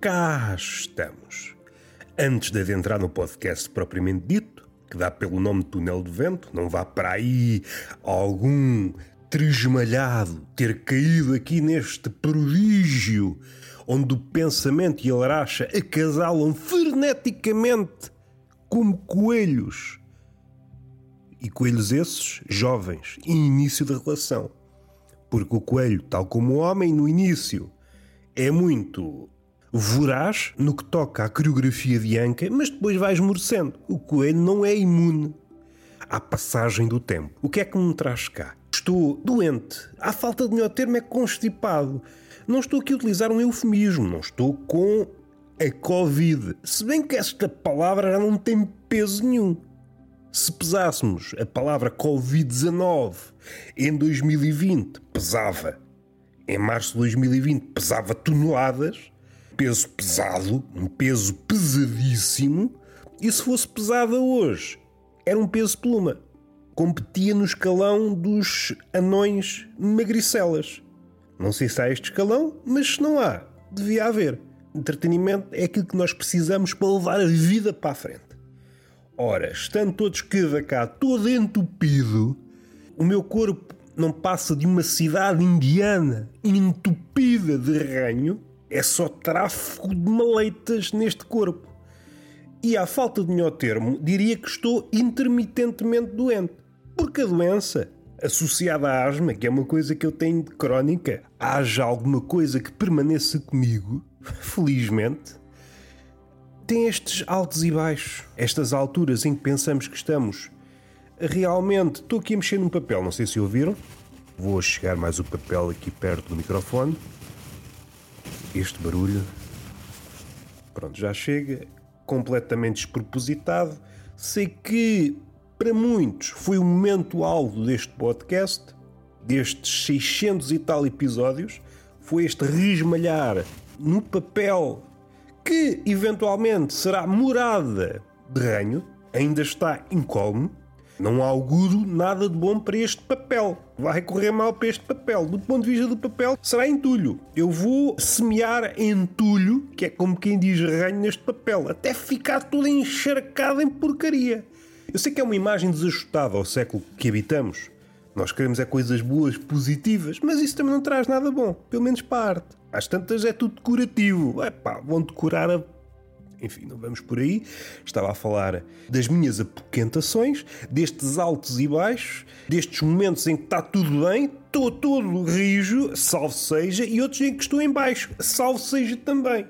cá estamos. Antes de adentrar no podcast propriamente dito, que dá pelo nome Túnel de Vento, não vá para aí algum tresmalhado ter caído aqui neste prodígio onde o pensamento e a laracha acasalam freneticamente como coelhos. E coelhos esses jovens, em início da relação. Porque o coelho, tal como o homem, no início é muito voraz no que toca à coreografia de Anca, mas depois vai esmorecendo. O coelho não é imune à passagem do tempo. O que é que me traz cá? Estou doente. À falta de melhor termo é constipado. Não estou aqui a utilizar um eufemismo, não estou com a Covid. Se bem que esta palavra já não tem peso nenhum. Se pesássemos a palavra Covid-19 em 2020, pesava. Em março de 2020, pesava toneladas. Peso pesado, um peso pesadíssimo. E se fosse pesada hoje, era um peso pluma. Competia no escalão dos anões magricelas. Não sei se há este escalão, mas se não há, devia haver. Entretenimento é aquilo que nós precisamos para levar a vida para a frente. Ora, estando todos cada cá, todo entupido, o meu corpo não passa de uma cidade indiana entupida de ranho, é só tráfego de maleitas neste corpo. E à falta de melhor termo, diria que estou intermitentemente doente. Porque a doença, associada à asma, que é uma coisa que eu tenho de crónica, haja alguma coisa que permaneça comigo, felizmente, tem estes altos e baixos, estas alturas em que pensamos que estamos realmente. Estou aqui a mexer num papel, não sei se ouviram. Vou chegar mais o papel aqui perto do microfone. Este barulho. Pronto, já chega. Completamente despropositado. Sei que para muitos foi o momento alvo deste podcast, destes 600 e tal episódios. Foi este resmalhar no papel que eventualmente será morada de ranho, ainda está incólume. Não auguro nada de bom para este papel. Vai correr mal para este papel. Do ponto de vista do papel, será entulho. Eu vou semear entulho, que é como quem diz ranho neste papel, até ficar tudo encharcado em porcaria. Eu sei que é uma imagem desajustada ao século que habitamos. Nós queremos é coisas boas, positivas, mas isso também não traz nada bom, pelo menos para a arte. Às tantas é tudo decorativo. É pá, vão decorar a enfim, não vamos por aí. Estava a falar das minhas apoquentações, destes altos e baixos, destes momentos em que está tudo bem, estou todo rijo, salvo seja, e outros em que estou em baixo, salvo seja também.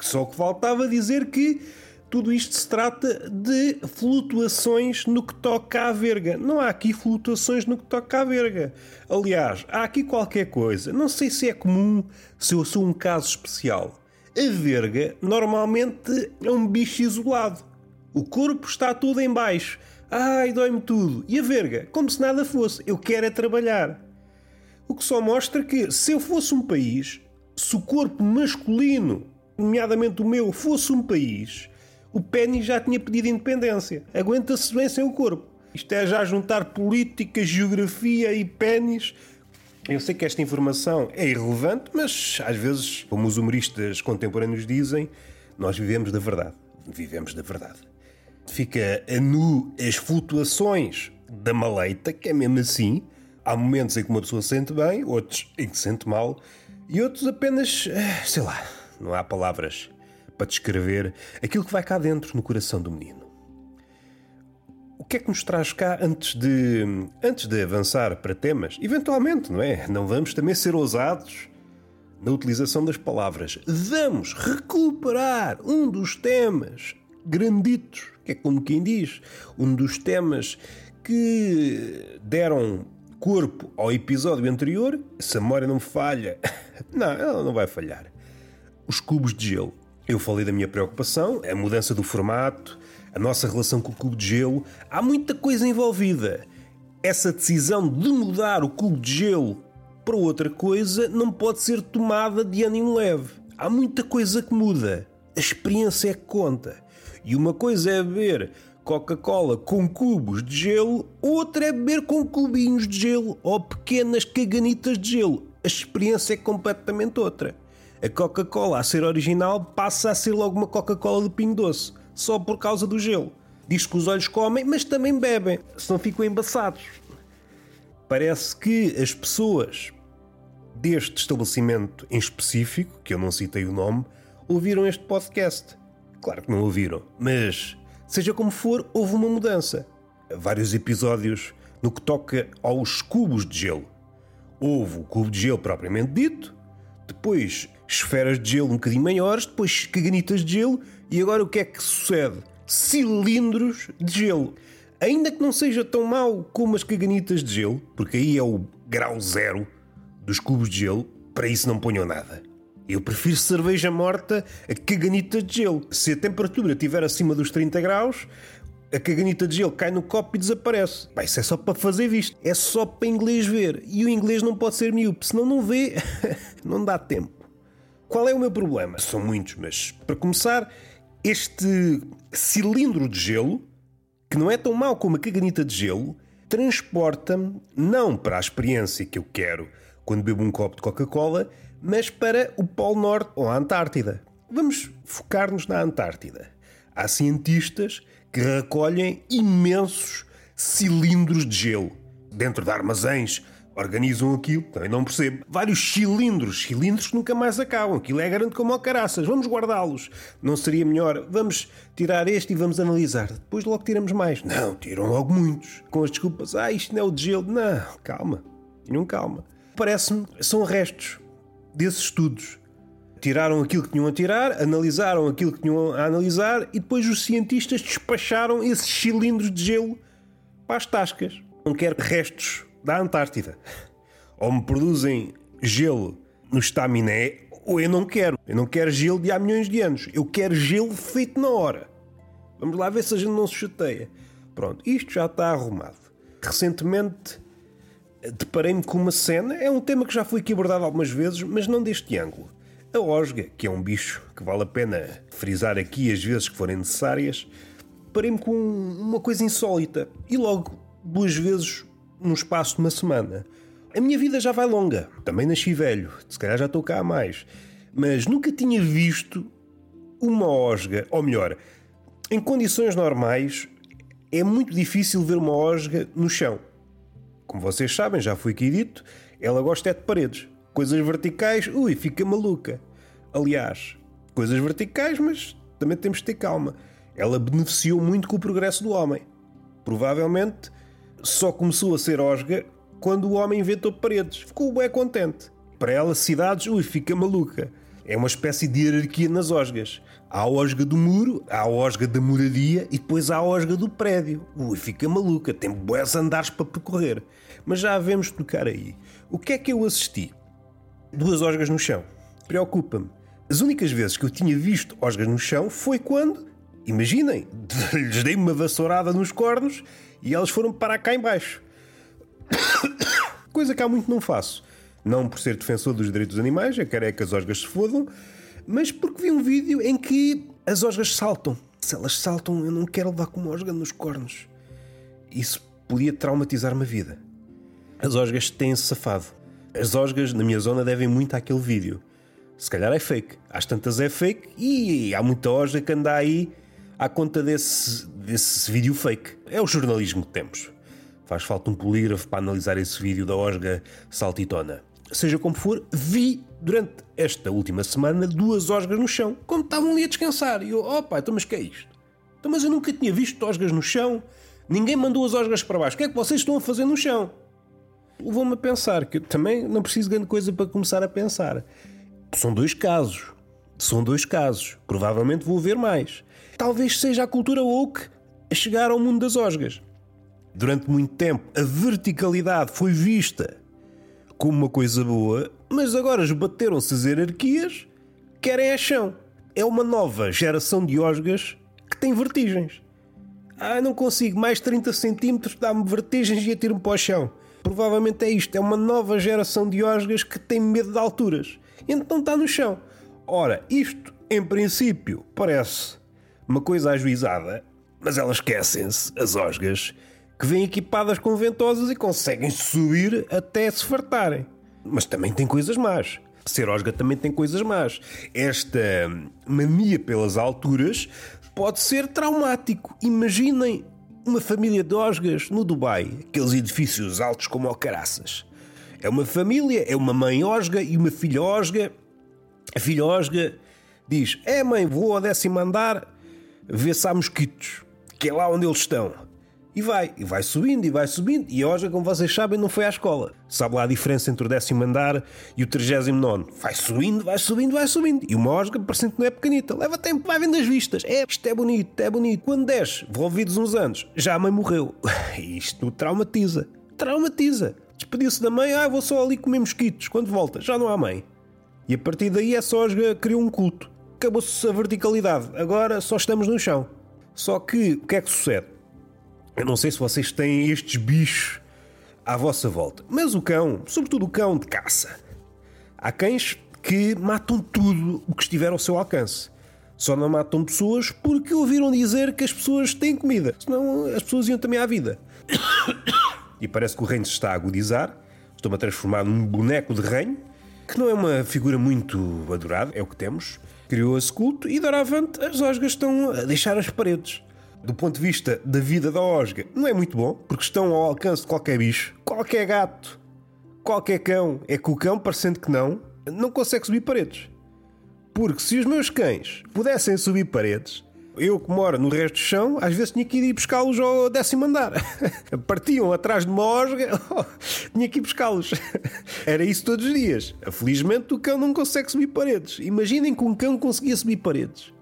Só que faltava dizer que tudo isto se trata de flutuações no que toca à verga. Não há aqui flutuações no que toca à verga. Aliás, há aqui qualquer coisa. Não sei se é comum, se eu sou um caso especial a verga normalmente é um bicho isolado. O corpo está todo em baixo. Ai, dói-me tudo. E a verga? Como se nada fosse. Eu quero é trabalhar. O que só mostra que, se eu fosse um país, se o corpo masculino, nomeadamente o meu, fosse um país, o pênis já tinha pedido independência. Aguenta-se bem sem o corpo. Isto é já juntar política, geografia e pênis eu sei que esta informação é irrelevante, mas às vezes, como os humoristas contemporâneos dizem, nós vivemos da verdade. Vivemos da verdade. Fica a nu as flutuações da maleita, que é mesmo assim. Há momentos em que uma pessoa se sente bem, outros em que se sente mal, e outros apenas, eh, sei lá, não há palavras para descrever aquilo que vai cá dentro no coração do menino que é que nos traz cá antes de, antes de avançar para temas? Eventualmente, não é? Não vamos também ser ousados na utilização das palavras. Vamos recuperar um dos temas granditos, que é como quem diz, um dos temas que deram corpo ao episódio anterior. Se a memória não falha, não, ela não vai falhar. Os cubos de gelo. Eu falei da minha preocupação, a mudança do formato, a nossa relação com o cubo de gelo, há muita coisa envolvida. Essa decisão de mudar o cubo de gelo para outra coisa não pode ser tomada de ânimo leve. Há muita coisa que muda. A experiência é que conta. E uma coisa é beber Coca-Cola com cubos de gelo, outra é beber com cubinhos de gelo ou pequenas caganitas de gelo. A experiência é completamente outra. A Coca-Cola, a ser original, passa a ser logo uma Coca-Cola de pinho doce, só por causa do gelo. Diz que os olhos comem, mas também bebem, senão ficam embaçados. Parece que as pessoas deste estabelecimento em específico, que eu não citei o nome, ouviram este podcast. Claro que não ouviram, mas seja como for, houve uma mudança. Vários episódios no que toca aos cubos de gelo. Houve o cubo de gelo propriamente dito, depois esferas de gelo um bocadinho maiores, depois caganitas de gelo e agora o que é que sucede? Cilindros de gelo. Ainda que não seja tão mau como as caganitas de gelo, porque aí é o grau zero dos cubos de gelo, para isso não ponham nada. Eu prefiro cerveja morta a caganita de gelo. Se a temperatura estiver acima dos 30 graus, a caganita de gelo cai no copo e desaparece. Bah, isso é só para fazer visto. É só para inglês ver. E o inglês não pode ser miúpe, senão não vê. não dá tempo. Qual é o meu problema? São muitos, mas para começar, este cilindro de gelo, que não é tão mau como a caganita de gelo, transporta-me não para a experiência que eu quero quando bebo um copo de Coca-Cola, mas para o Polo Norte ou a Antártida. Vamos focar-nos na Antártida. Há cientistas que recolhem imensos cilindros de gelo dentro de armazéns. Organizam aquilo, também não percebo. Vários cilindros, cilindros que nunca mais acabam. Aquilo é grande como o caraças. Vamos guardá-los. Não seria melhor? Vamos tirar este e vamos analisar. Depois logo tiramos mais. Não, tiram logo muitos. Com as desculpas, ah, isto não é o de gelo. Não, calma. Tenham calma. Parece-me, são restos desses estudos. Tiraram aquilo que tinham a tirar, analisaram aquilo que tinham a analisar e depois os cientistas despacharam esses cilindros de gelo para as tascas. Não quero restos da Antártida. Ou me produzem gelo no estaminé, ou eu não quero. Eu não quero gelo de há milhões de anos. Eu quero gelo feito na hora. Vamos lá ver se a gente não se chateia. Pronto, isto já está arrumado. Recentemente deparei-me com uma cena, é um tema que já foi aqui abordado algumas vezes, mas não deste ângulo. A osga, que é um bicho que vale a pena frisar aqui as vezes que forem necessárias, deparei-me com uma coisa insólita e logo duas vezes num espaço de uma semana. A minha vida já vai longa, também nasci velho, se calhar já estou cá a mais, mas nunca tinha visto uma osga, ou melhor, em condições normais é muito difícil ver uma osga no chão. Como vocês sabem, já foi aqui dito, ela gosta é de paredes. Coisas verticais, ui, fica maluca. Aliás, coisas verticais, mas também temos de ter calma. Ela beneficiou muito com o progresso do homem. Provavelmente só começou a ser osga quando o homem inventou paredes. Ficou bem contente. Para ela, cidades, ui, fica maluca. É uma espécie de hierarquia nas osgas. Há a osga do muro, há a osga da moradia e depois há a osga do prédio. Ui, fica maluca, tem boas andares para percorrer. Mas já havemos tocar aí. O que é que eu assisti? Duas osgas no chão. Preocupa-me. As únicas vezes que eu tinha visto osgas no chão foi quando, imaginem, lhes dei uma vassourada nos cornos e elas foram parar cá embaixo. Coisa que há muito não faço. Não por ser defensor dos direitos dos animais, eu quero é que as osgas se fodam, mas porque vi um vídeo em que as osgas saltam. Se elas saltam, eu não quero levar com uma osga nos cornos. Isso podia traumatizar-me a vida. As osgas têm-se safado. As osgas na minha zona devem muito àquele vídeo. Se calhar é fake. Às tantas é fake e há muita osga que anda aí à conta desse, desse vídeo fake. É o jornalismo que temos. Faz falta um polígrafo para analisar esse vídeo da osga saltitona seja como for, vi durante esta última semana duas osgas no chão, como estavam ali a descansar. E eu, opa, então mas que é isto? Então, mas eu nunca tinha visto osgas no chão, ninguém mandou as osgas para baixo. O que é que vocês estão a fazer no chão? Levou-me a pensar que eu também não preciso de grande coisa para começar a pensar. São dois casos. São dois casos. Provavelmente vou ver mais. Talvez seja a cultura woke a chegar ao mundo das osgas. Durante muito tempo, a verticalidade foi vista como uma coisa boa, mas agora esbateram-se as hierarquias, querem a chão. É uma nova geração de osgas que tem vertigens. Ah, não consigo, mais 30 centímetros dá-me vertigens e atiro-me para o chão. Provavelmente é isto, é uma nova geração de osgas que tem medo de alturas. Então está no chão. Ora, isto, em princípio, parece uma coisa ajuizada, mas elas esquecem-se, as osgas, que vêm equipadas com ventosas e conseguem subir até se fartarem. Mas também tem coisas más. Ser osga também tem coisas más. Esta mania pelas alturas pode ser traumático. Imaginem uma família de osgas no Dubai, aqueles edifícios altos como Alcaraças. É uma família, é uma mãe osga e uma filha osga. A filha osga diz: É mãe, vou ao décimo andar ver se há mosquitos, que é lá onde eles estão. E vai, e vai subindo, e vai subindo. E a Osga, como vocês sabem, não foi à escola. Sabe lá a diferença entre o décimo andar e o 39? Vai subindo, vai subindo, vai subindo. E uma Osga, parecendo que não é pequenita, leva tempo, vai vendo as vistas. É, isto é bonito, é bonito. Quando desce, envolvidos uns anos, já a mãe morreu. Isto traumatiza. Traumatiza. Despediu-se da mãe, ah, vou só ali comer mosquitos. Quando volta, já não há mãe. E a partir daí essa Osga criou um culto. Acabou-se a verticalidade. Agora só estamos no chão. Só que, o que é que sucede? Eu não sei se vocês têm estes bichos à vossa volta, mas o cão, sobretudo o cão de caça, há cães que matam tudo o que estiver ao seu alcance. Só não matam pessoas porque ouviram dizer que as pessoas têm comida, senão as pessoas iam também à vida. E parece que o reino se está a agudizar. Estou-me a transformar num boneco de reino, que não é uma figura muito adorada, é o que temos. Criou esse culto e, doravante, as osgas estão a deixar as paredes. Do ponto de vista da vida da osga, não é muito bom, porque estão ao alcance de qualquer bicho, qualquer gato, qualquer cão. É que o cão, parecendo que não, não consegue subir paredes. Porque se os meus cães pudessem subir paredes, eu que moro no resto do chão, às vezes tinha que ir buscá-los ao décimo andar. Partiam atrás de uma osga, tinha que ir buscá-los. Era isso todos os dias. Felizmente o cão não consegue subir paredes. Imaginem que um cão conseguia subir paredes.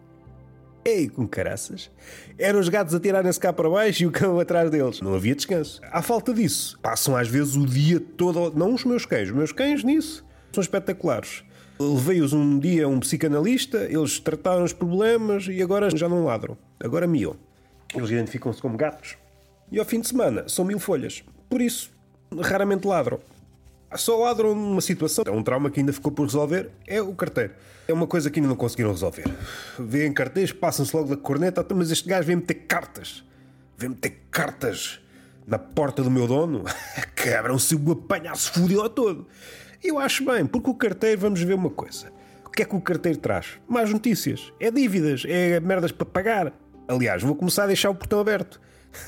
Ei, com caraças. Eram os gatos a tirarem-se cá para baixo e o cão atrás deles. Não havia descanso. À falta disso, passam às vezes o dia todo. Não os meus cães, os meus cães nisso são espetaculares. Levei-os um dia a um psicanalista, eles trataram os problemas e agora já não ladram. Agora miam. Eles identificam-se como gatos. E ao fim de semana são mil folhas. Por isso, raramente ladram. Só ladram numa situação. É um trauma que ainda ficou por resolver. É o carteiro. É uma coisa que ainda não conseguiram resolver. Vêem carteiros, passam-se logo da corneta. Mas este gajo vem meter cartas. Vem meter cartas na porta do meu dono. Quebram-se o fudeu a todo. Eu acho bem, porque o carteiro, vamos ver uma coisa. O que é que o carteiro traz? Mais notícias. É dívidas, é merdas para pagar. Aliás, vou começar a deixar o portão aberto.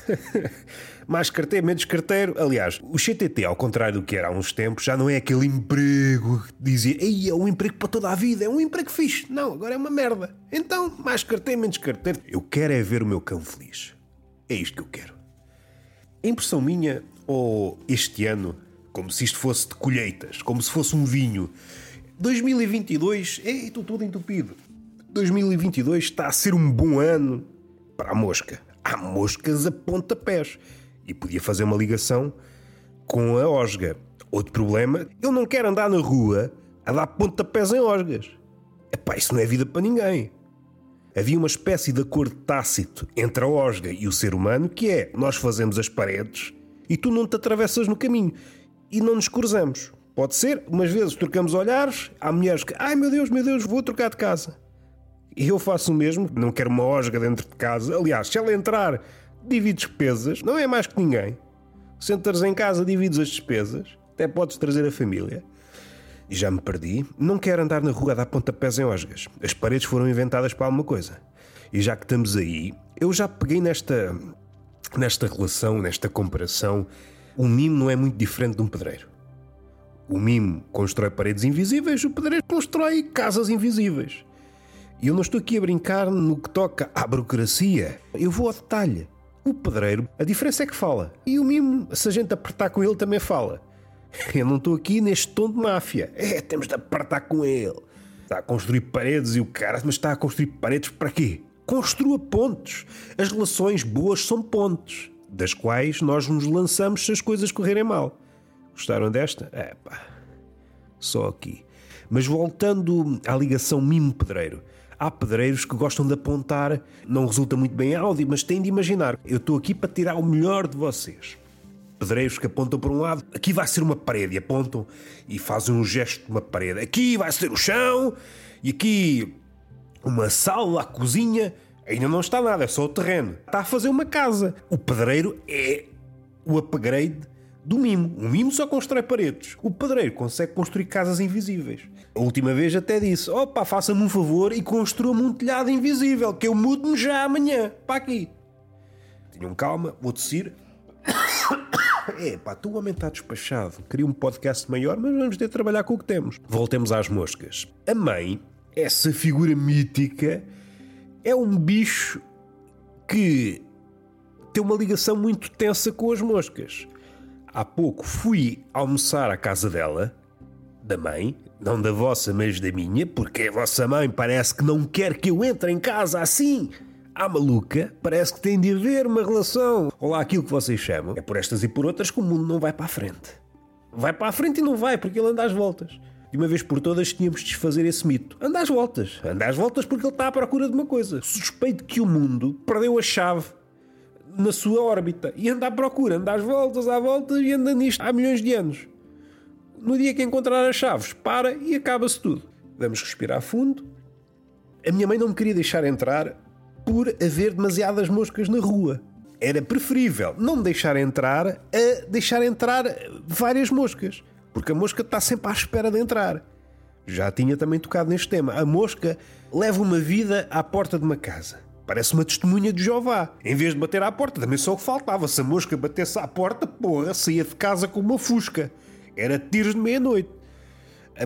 Mais carteiro, menos carteiro. Aliás, o CTT, ao contrário do que era há uns tempos, já não é aquele emprego que dizia Ei, é um emprego para toda a vida, é um emprego fixe. Não, agora é uma merda. Então, mais carteiro, menos carteiro. Eu quero é ver o meu cão feliz. É isto que eu quero. A impressão minha, ou este ano, como se isto fosse de colheitas, como se fosse um vinho. 2022, ei, estou todo entupido. 2022 está a ser um bom ano para a mosca. Há moscas a pontapés. E podia fazer uma ligação com a osga. Outro problema, eu não quero andar na rua a dar pontapés em osgas. Epá, isso não é vida para ninguém. Havia uma espécie de acordo tácito entre a osga e o ser humano que é, nós fazemos as paredes e tu não te atravessas no caminho e não nos cruzamos. Pode ser, umas vezes trocamos olhares, há mulheres que, ai meu Deus, meu Deus, vou trocar de casa. E eu faço o mesmo, não quero uma osga dentro de casa. Aliás, se ela entrar, divide despesas, não é mais que ninguém. Sentas em casa, divides as despesas, até podes trazer a família. E já me perdi, não quero andar na rua a dar pontapés em osgas. As paredes foram inventadas para alguma coisa. E já que estamos aí, eu já peguei nesta, nesta relação, nesta comparação o mimo não é muito diferente de um pedreiro. O mimo constrói paredes invisíveis, o pedreiro constrói casas invisíveis. E eu não estou aqui a brincar no que toca à burocracia. Eu vou ao detalhe. O pedreiro, a diferença é que fala. E o mimo, se a gente apertar com ele, também fala. Eu não estou aqui neste tom de máfia. É, temos de apertar com ele. Está a construir paredes e o cara, mas está a construir paredes para quê? Construa pontes. As relações boas são pontes das quais nós nos lançamos se as coisas correrem mal. Gostaram desta? É só aqui. Mas voltando à ligação mimo-pedreiro. Há pedreiros que gostam de apontar, não resulta muito bem áudio, mas têm de imaginar. Eu estou aqui para tirar o melhor de vocês. Pedreiros que apontam para um lado, aqui vai ser uma parede, e apontam e fazem um gesto de uma parede. Aqui vai ser o chão, e aqui uma sala, a cozinha, Ainda não está nada, é só o terreno. Está a fazer uma casa. O pedreiro é o upgrade do mimo. O mimo só constrói paredes. O pedreiro consegue construir casas invisíveis. A última vez até disse: opa, faça-me um favor e construa-me um telhado invisível, que eu mudo-me já amanhã. Para aqui. Tenham calma, vou tossir. É, pá, tu homem está despachado. Queria um podcast maior, mas vamos ter de trabalhar com o que temos. Voltemos às moscas. A mãe, essa figura mítica, é um bicho que tem uma ligação muito tensa com as moscas. Há pouco fui almoçar à casa dela, da mãe, não da vossa, mas da minha, porque a vossa mãe parece que não quer que eu entre em casa assim à maluca, parece que tem de haver uma relação. Ou lá aquilo que vocês chamam. É por estas e por outras que o mundo não vai para a frente. Vai para a frente e não vai, porque ele anda às voltas. De uma vez por todas tínhamos de desfazer esse mito. Anda às voltas. Anda às voltas porque ele está à procura de uma coisa. Suspeito que o mundo perdeu a chave na sua órbita e anda à procura, anda às voltas, à volta e anda nisto há milhões de anos. No dia que encontrar as chaves, para e acaba-se tudo. Vamos respirar fundo. A minha mãe não me queria deixar entrar por haver demasiadas moscas na rua. Era preferível não me deixar entrar a deixar entrar várias moscas, porque a mosca está sempre à espera de entrar. Já tinha também tocado neste tema. A mosca leva uma vida à porta de uma casa. Parece uma testemunha de Jeová. Em vez de bater à porta, também só o que faltava. Se a mosca batesse à porta, porra, saía de casa com uma fusca. Era tiros de meia-noite.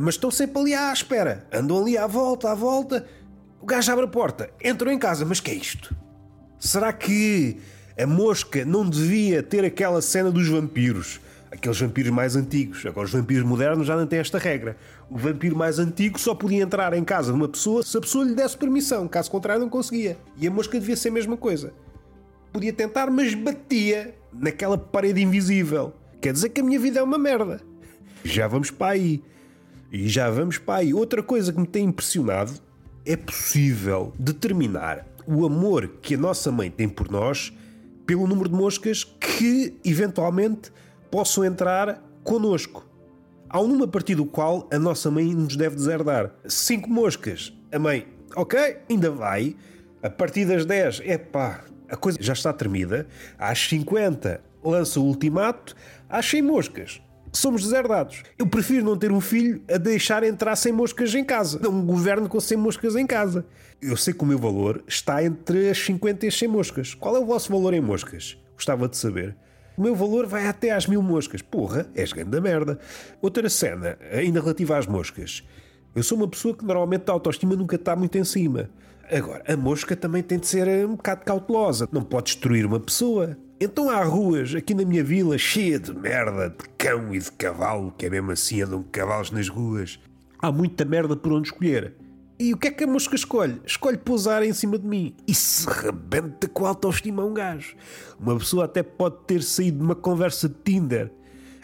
Mas estão sempre ali à espera. Andam ali à volta, à volta. O gajo abre a porta, entrou em casa, mas que é isto? Será que a mosca não devia ter aquela cena dos vampiros? Aqueles vampiros mais antigos. Agora, os vampiros modernos já não têm esta regra. O vampiro mais antigo só podia entrar em casa de uma pessoa se a pessoa lhe desse permissão. Caso contrário, não conseguia. E a mosca devia ser a mesma coisa. Podia tentar, mas batia naquela parede invisível. Quer dizer que a minha vida é uma merda. Já vamos para aí. E já vamos para aí. Outra coisa que me tem impressionado é possível determinar o amor que a nossa mãe tem por nós pelo número de moscas que eventualmente possam entrar connosco. Há um número a partir do qual a nossa mãe nos deve deserdar. Cinco moscas. A mãe, ok, ainda vai. A partir das 10, é pá, a coisa já está tremida. Às 50, lança o ultimato. Às 100 moscas, somos deserdados. Eu prefiro não ter um filho a deixar entrar sem moscas em casa. Não um governo com 100 moscas em casa. Eu sei que o meu valor está entre as 50 e as 100 moscas. Qual é o vosso valor em moscas? Gostava de saber. O meu valor vai até às mil moscas. Porra, és grande da merda. Outra cena, ainda relativa às moscas. Eu sou uma pessoa que normalmente a autoestima nunca está muito em cima. Agora, a mosca também tem de ser um bocado cautelosa. Não pode destruir uma pessoa. Então há ruas aqui na minha vila cheia de merda, de cão e de cavalo, que é mesmo assim, andam cavalos nas ruas. Há muita merda por onde escolher. E o que é que a mosca escolhe? Escolhe pousar em cima de mim. E se rebenta com a autoestima um gajo. Uma pessoa até pode ter saído de uma conversa de Tinder.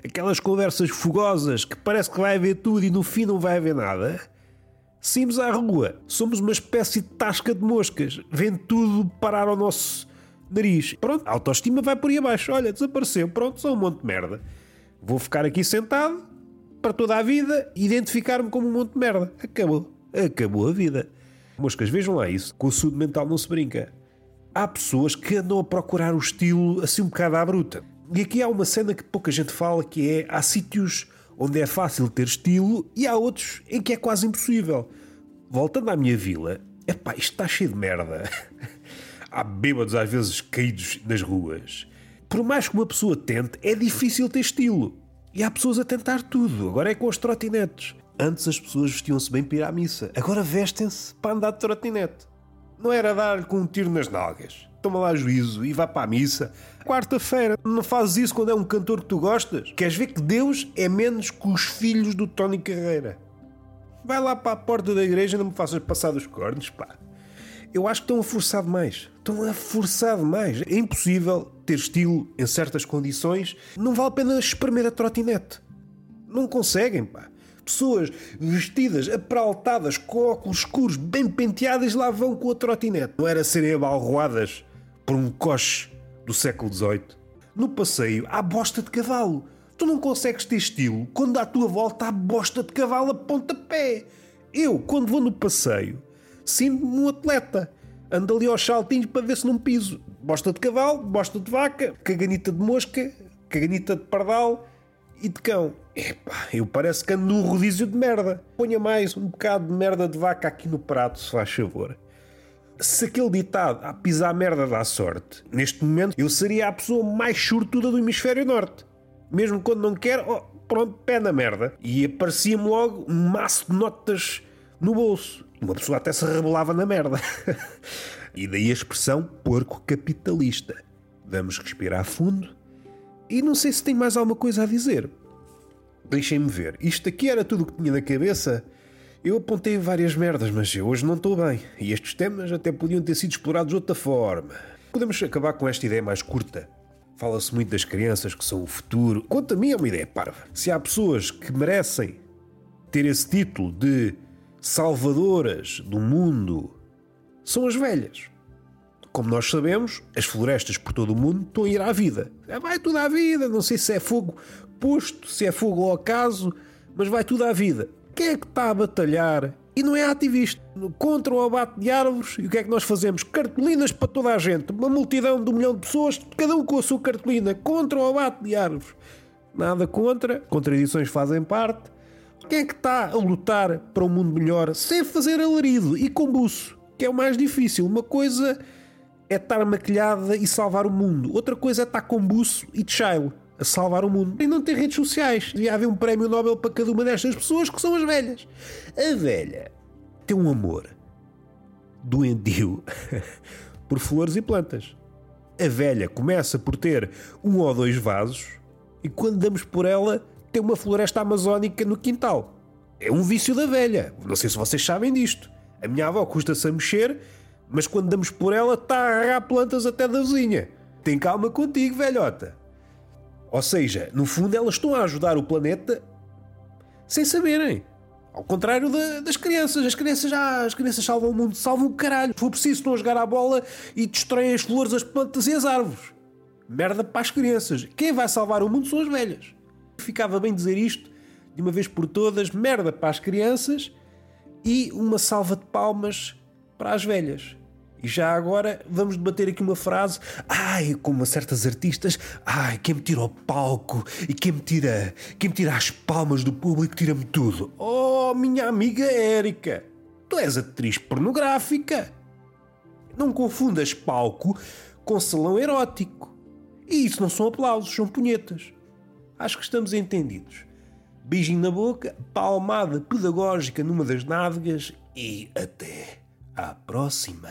Aquelas conversas fogosas que parece que vai haver tudo e no fim não vai haver nada. Saímos à rua. Somos uma espécie de tasca de moscas. Vem tudo parar ao nosso nariz. Pronto, a autoestima vai por aí abaixo. Olha, desapareceu. Pronto, sou um monte de merda. Vou ficar aqui sentado para toda a vida e identificar-me como um monte de merda. Acabou. Acabou a vida. Moscas, vejam lá isso. Com o saúde mental não se brinca. Há pessoas que andam a procurar o estilo assim um bocado à bruta. E aqui há uma cena que pouca gente fala que é há sítios onde é fácil ter estilo e há outros em que é quase impossível. Voltando à minha vila, epá, isto está cheio de merda. há bêbados às vezes caídos nas ruas. Por mais que uma pessoa tente, é difícil ter estilo. E há pessoas a tentar tudo. Agora é com as trotinetes. Antes as pessoas vestiam-se bem para ir à missa. Agora vestem-se para andar de trotinete. Não era dar-lhe com um tiro nas nalgas. Toma lá juízo e vá para a missa. Quarta-feira, não fazes isso quando é um cantor que tu gostas? Queres ver que Deus é menos que os filhos do Tony Carreira? Vai lá para a porta da igreja e não me faças passar dos cornos, pá. Eu acho que estão a forçar demais. Estão a forçar demais. É impossível ter estilo em certas condições. Não vale a pena espremer a trotinete. Não conseguem, pá. Pessoas vestidas, apraltadas, com óculos escuros, bem penteadas, lá vão com a trotinete. Não era serem abalroadas por um coche do século XVIII. No passeio há bosta de cavalo. Tu não consegues ter estilo quando à tua volta há bosta de cavalo a pontapé. Eu, quando vou no passeio, sinto-me um atleta. Ando ali aos saltinhos para ver se não piso. Bosta de cavalo, bosta de vaca, caganita de mosca, caganita de pardal e de cão. Epá, eu parece que ando num rodízio de merda. Ponha mais um bocado de merda de vaca aqui no prato, se faz favor. Se aquele ditado a pisar merda dá sorte, neste momento eu seria a pessoa mais sortuda do hemisfério norte. Mesmo quando não quer, oh, pronto, pé na merda. E aparecia-me logo um maço de notas no bolso. Uma pessoa até se rebelava na merda. e daí a expressão porco capitalista. Vamos respirar fundo. E não sei se tem mais alguma coisa a dizer. Deixem-me ver. Isto aqui era tudo o que tinha na cabeça. Eu apontei várias merdas, mas eu hoje não estou bem. E estes temas até podiam ter sido explorados de outra forma. Podemos acabar com esta ideia mais curta. Fala-se muito das crianças que são o futuro. Quanto a mim é uma ideia parva. Se há pessoas que merecem ter esse título de salvadoras do mundo, são as velhas. Como nós sabemos, as florestas por todo o mundo estão a ir à vida. Vai tudo à vida, não sei se é fogo posto, se é fogo ao acaso, mas vai tudo à vida. Quem é que está a batalhar e não é ativista contra o abate de árvores? E o que é que nós fazemos? Cartolinas para toda a gente, uma multidão de um milhão de pessoas, cada um com a sua cartolina contra o abate de árvores. Nada contra, contradições fazem parte. Quem é que está a lutar para um mundo melhor sem fazer alarido e com buço? Que é o mais difícil. Uma coisa é estar maquilhada e salvar o mundo, outra coisa é estar com buço e de a salvar o mundo. E não tem redes sociais. Devia haver um prémio Nobel para cada uma destas pessoas que são as velhas. A velha tem um amor doentio por flores e plantas. A velha começa por ter um ou dois vasos e quando damos por ela tem uma floresta amazónica no quintal. É um vício da velha. Não sei se vocês sabem disto. A minha avó custa-se a mexer, mas quando damos por ela está a agarrar plantas até da vizinha. Tem calma contigo, velhota. Ou seja, no fundo elas estão a ajudar o planeta sem saberem. Ao contrário da, das crianças. As crianças já as crianças salvam o mundo, salvam o caralho. Se for preciso, estão a jogar à bola e destroem as flores, as plantas e as árvores. Merda para as crianças. Quem vai salvar o mundo são as velhas. Ficava bem dizer isto de uma vez por todas: merda para as crianças e uma salva de palmas para as velhas. E já agora vamos debater aqui uma frase. Ai, como certas artistas. Ai, quem me tira o palco e quem me tira, quem me tira as palmas do público tira-me tudo. Oh, minha amiga Érica, tu és atriz pornográfica. Não confundas palco com salão erótico. E isso não são aplausos, são punhetas. Acho que estamos entendidos. Beijinho na boca, palmada pedagógica numa das nádegas e até à próxima.